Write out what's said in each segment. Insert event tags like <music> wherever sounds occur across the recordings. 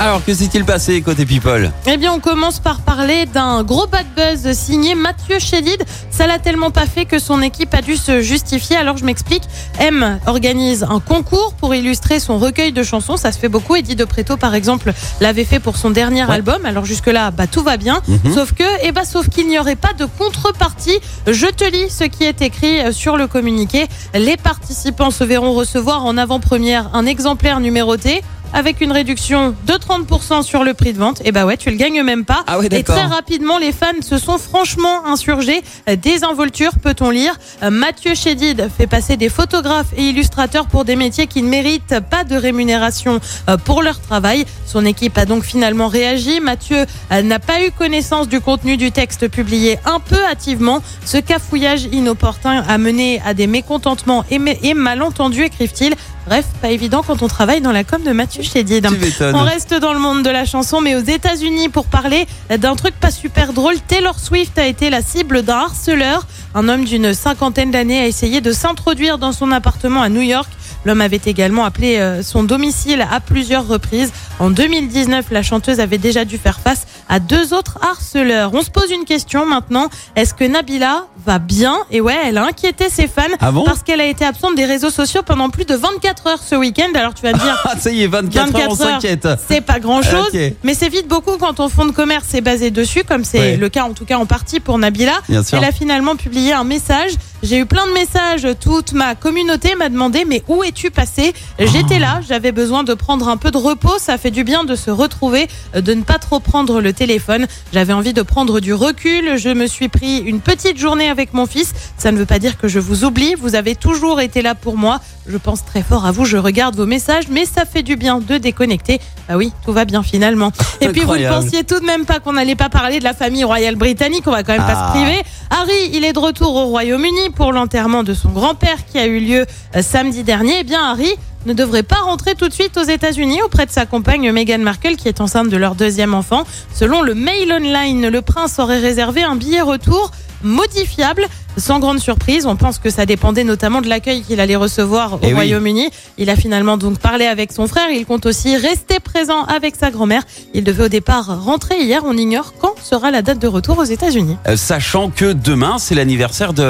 Alors, que s'est-il passé côté People Eh bien, on commence par parler d'un gros bad buzz signé Mathieu Chédid. Ça l'a tellement pas fait que son équipe a dû se justifier. Alors, je m'explique. M organise un concours pour illustrer son recueil de chansons. Ça se fait beaucoup. Eddie De Preto, par exemple, l'avait fait pour son dernier album. Alors, jusque-là, bah, tout va bien. Sauf que, eh bah, sauf qu'il n'y aurait pas de contrepartie. Je te lis ce qui est écrit euh, sur le communiqué. Les participants se verront recevoir en avant-première un exemplaire numéroté avec une réduction de 30% sur le prix de vente. Et bah ouais, tu le gagnes même pas. Ah ouais, et très rapidement, les fans se sont franchement insurgés. Euh, Désinvolture, peut-on lire. Euh, Mathieu Chédid fait passer des photographes et illustrateurs pour des métiers qui ne méritent pas de rémunération euh, pour leur travail. Son équipe a donc finalement réagi. Mathieu n'a pas eu connaissance du contenu du texte publié un peu hâtivement. Ce cafouillage inopportun a mené à des mécontentements et, mé- et malentendus, écrivent-ils. Bref, pas évident quand on travaille dans la com de Mathieu Chédid. On reste dans le monde de la chanson, mais aux États-Unis pour parler d'un truc pas super drôle. Taylor Swift a été la cible d'un harceleur. Un homme d'une cinquantaine d'années a essayé de s'introduire dans son appartement à New York. L'homme avait également appelé euh, son domicile à plusieurs reprises. En 2019, la chanteuse avait déjà dû faire face à deux autres harceleurs. On se pose une question maintenant. Est-ce que Nabila va bien? Et ouais, elle a inquiété ses fans Ah bon? parce qu'elle a été absente des réseaux sociaux pendant plus de 24 heures ce week-end. Alors tu vas me dire, <laughs> Ah, ça y est, 24, heures, on 24 heures, s'inquiète. c'est pas grand chose, <laughs> Ok. mais c'est vite beaucoup quand ton fonds de commerce est basé dessus, comme c'est le cas en tout cas en partie pour Nabila. Bien sûr. Elle a finalement publié un message. J'ai eu plein de messages. Toute ma communauté m'a demandé mais où es-tu passé? J'étais là. J'avais besoin de prendre un peu de repos. Ça fait du bien de se retrouver, euh, de ne pas trop prendre le téléphone. J'avais envie de prendre du recul. Je me suis pris une petite journée avec mon fils. Ça ne veut pas dire que je vous oublie. Vous avez toujours été là pour moi. Je pense très fort à vous. Je regarde vos messages, mais ça fait du bien de déconnecter. Bah oui, tout va bien finalement. Et puis vous ne pensiez tout de même pas qu'on n'allait pas parler de la famille royale britannique. On va quand même pas Ah. se priver. Harry, il est de retour au Royaume-Uni pour l'enterrement de son grand-père qui a eu lieu euh, samedi dernier. Eh bien, Harry ne devrait pas rentrer tout de suite aux États-Unis auprès de sa compagne Meghan Markle qui est enceinte de leur deuxième enfant. Selon le Mail Online, le prince aurait réservé un billet retour modifiable. Sans grande surprise, on pense que ça dépendait notamment de l'accueil qu'il allait recevoir au Eh oui. Royaume-Uni. Il a finalement donc parlé avec son frère. Il compte aussi rester présent avec sa grand-mère. Il devait au départ rentrer hier. On ignore quand sera la date de retour aux États-Unis. Euh, Sachant que demain, c'est l'anniversaire de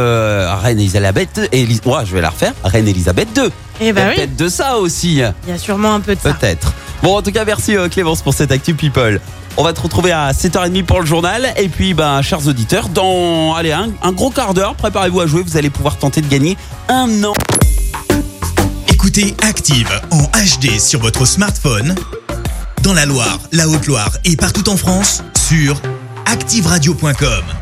Reine Elisabeth. Élis- Ouais, je vais la refaire. Reine Elisabeth II. Eh ben oui, Peut-être de ça aussi. il y a sûrement un peu de ça. Peut-être. Bon, en tout cas, merci euh, Clémence pour cette Actu People. On va te retrouver à 7h30 pour le journal. Et puis, ben, chers auditeurs, dans allez, un, un gros quart d'heure, préparez-vous à jouer. Vous allez pouvoir tenter de gagner un an. Écoutez Active en HD sur votre smartphone, dans la Loire, la Haute-Loire et partout en France, sur activeradio.com.